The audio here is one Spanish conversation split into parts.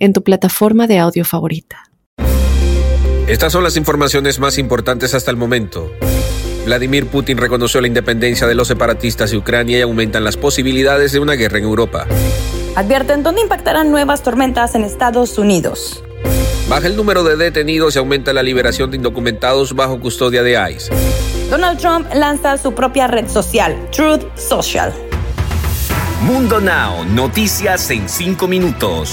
en tu plataforma de audio favorita. Estas son las informaciones más importantes hasta el momento. Vladimir Putin reconoció la independencia de los separatistas de Ucrania y aumentan las posibilidades de una guerra en Europa. Advierten dónde impactarán nuevas tormentas en Estados Unidos. Baja el número de detenidos y aumenta la liberación de indocumentados bajo custodia de ICE. Donald Trump lanza su propia red social, Truth Social. Mundo Now, noticias en 5 minutos.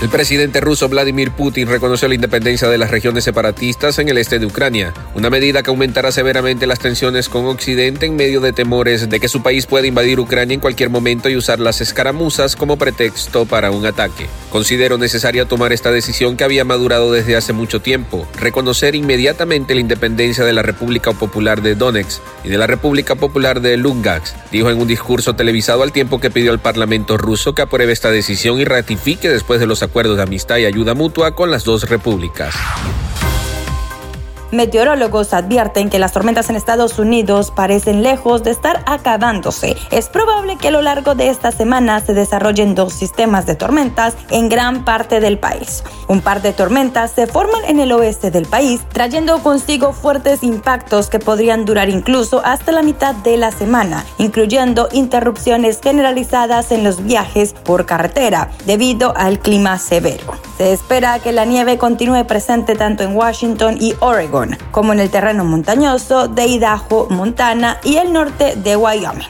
El presidente ruso Vladimir Putin reconoció la independencia de las regiones separatistas en el este de Ucrania, una medida que aumentará severamente las tensiones con Occidente en medio de temores de que su país pueda invadir Ucrania en cualquier momento y usar las escaramuzas como pretexto para un ataque. Considero necesaria tomar esta decisión que había madurado desde hace mucho tiempo, reconocer inmediatamente la independencia de la República Popular de Donetsk y de la República Popular de Lugansk, dijo en un discurso televisado al tiempo que pidió al Parlamento ruso que apruebe esta decisión y ratifique después de los acuerdos de amistad y ayuda mutua con las dos repúblicas. Meteorólogos advierten que las tormentas en Estados Unidos parecen lejos de estar acabándose. Es probable que a lo largo de esta semana se desarrollen dos sistemas de tormentas en gran parte del país. Un par de tormentas se forman en el oeste del país, trayendo consigo fuertes impactos que podrían durar incluso hasta la mitad de la semana, incluyendo interrupciones generalizadas en los viajes por carretera debido al clima severo. Se espera que la nieve continúe presente tanto en Washington y Oregon como en el terreno montañoso de Idaho, Montana y el norte de Wyoming.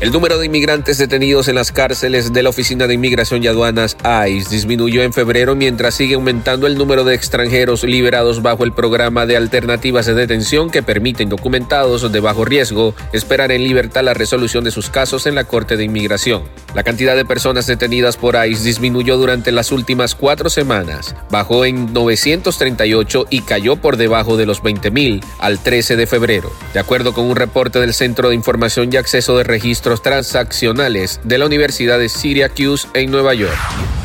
El número de inmigrantes detenidos en las cárceles de la Oficina de Inmigración y Aduanas ICE disminuyó en febrero mientras sigue aumentando el número de extranjeros liberados bajo el programa de alternativas de detención que permiten documentados de bajo riesgo esperar en libertad la resolución de sus casos en la Corte de Inmigración. La cantidad de personas detenidas por ICE disminuyó durante las últimas cuatro semanas, bajó en 938 y cayó por debajo de los 20.000 al 13 de febrero, de acuerdo con un reporte del Centro de Información y Acceso de Registro transaccionales de la Universidad de Syracuse en Nueva York.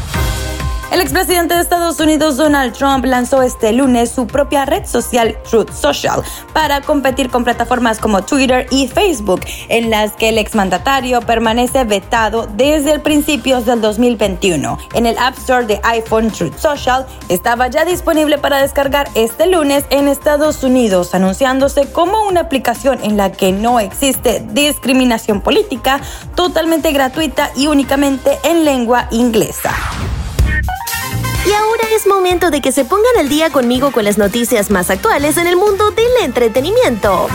El expresidente de Estados Unidos Donald Trump lanzó este lunes su propia red social Truth Social para competir con plataformas como Twitter y Facebook, en las que el exmandatario permanece vetado desde el principios del 2021. En el App Store de iPhone Truth Social estaba ya disponible para descargar este lunes en Estados Unidos, anunciándose como una aplicación en la que no existe discriminación política, totalmente gratuita y únicamente en lengua inglesa. Y ahora es momento de que se pongan al día conmigo con las noticias más actuales en el mundo del entretenimiento.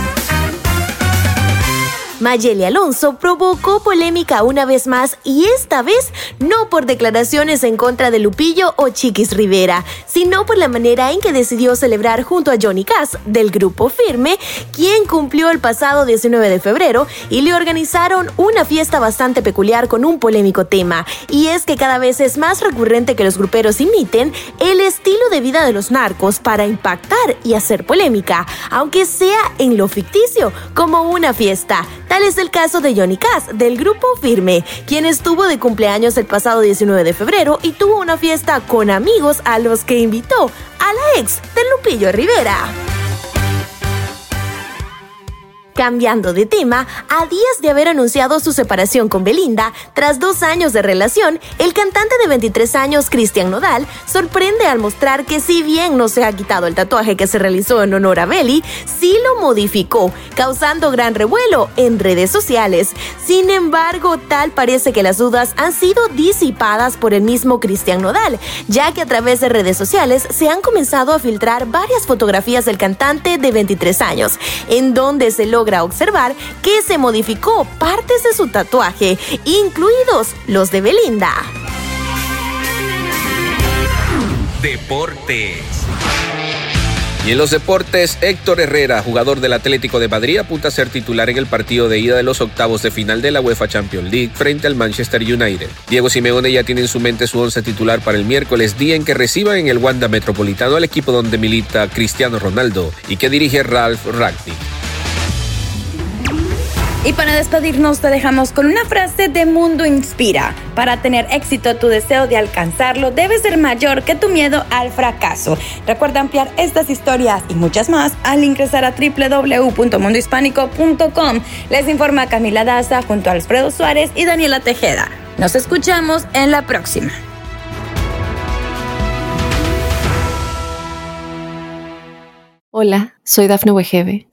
Mayeli Alonso provocó polémica una vez más y esta vez no por declaraciones en contra de Lupillo o Chiquis Rivera, sino por la manera en que decidió celebrar junto a Johnny Cass del grupo Firme, quien cumplió el pasado 19 de febrero y le organizaron una fiesta bastante peculiar con un polémico tema. Y es que cada vez es más recurrente que los gruperos imiten el estilo de vida de los narcos para impactar y hacer polémica, aunque sea en lo ficticio, como una fiesta. Tal es el caso de Johnny Cass, del grupo Firme, quien estuvo de cumpleaños el pasado 19 de febrero y tuvo una fiesta con amigos a los que invitó a la ex de Lupillo Rivera. Cambiando de tema, a días de haber anunciado su separación con Belinda, tras dos años de relación, el cantante de 23 años, Cristian Nodal, sorprende al mostrar que si bien no se ha quitado el tatuaje que se realizó en honor a Beli, sí lo modificó, causando gran revuelo en redes sociales. Sin embargo, tal parece que las dudas han sido disipadas por el mismo Cristian Nodal, ya que a través de redes sociales se han comenzado a filtrar varias fotografías del cantante de 23 años, en donde se logra logra observar que se modificó partes de su tatuaje, incluidos los de Belinda. Deportes. Y en los deportes, Héctor Herrera, jugador del Atlético de Madrid, apunta a ser titular en el partido de ida de los octavos de final de la UEFA Champions League frente al Manchester United. Diego Simeone ya tiene en su mente su once titular para el miércoles, día en que reciban en el Wanda Metropolitano al equipo donde milita Cristiano Ronaldo y que dirige Ralph Ragnick. Y para despedirnos te dejamos con una frase de Mundo Inspira. Para tener éxito tu deseo de alcanzarlo debe ser mayor que tu miedo al fracaso. Recuerda ampliar estas historias y muchas más al ingresar a www.mundohispánico.com. Les informa Camila Daza junto a Alfredo Suárez y Daniela Tejeda. Nos escuchamos en la próxima. Hola, soy Dafne Wegebe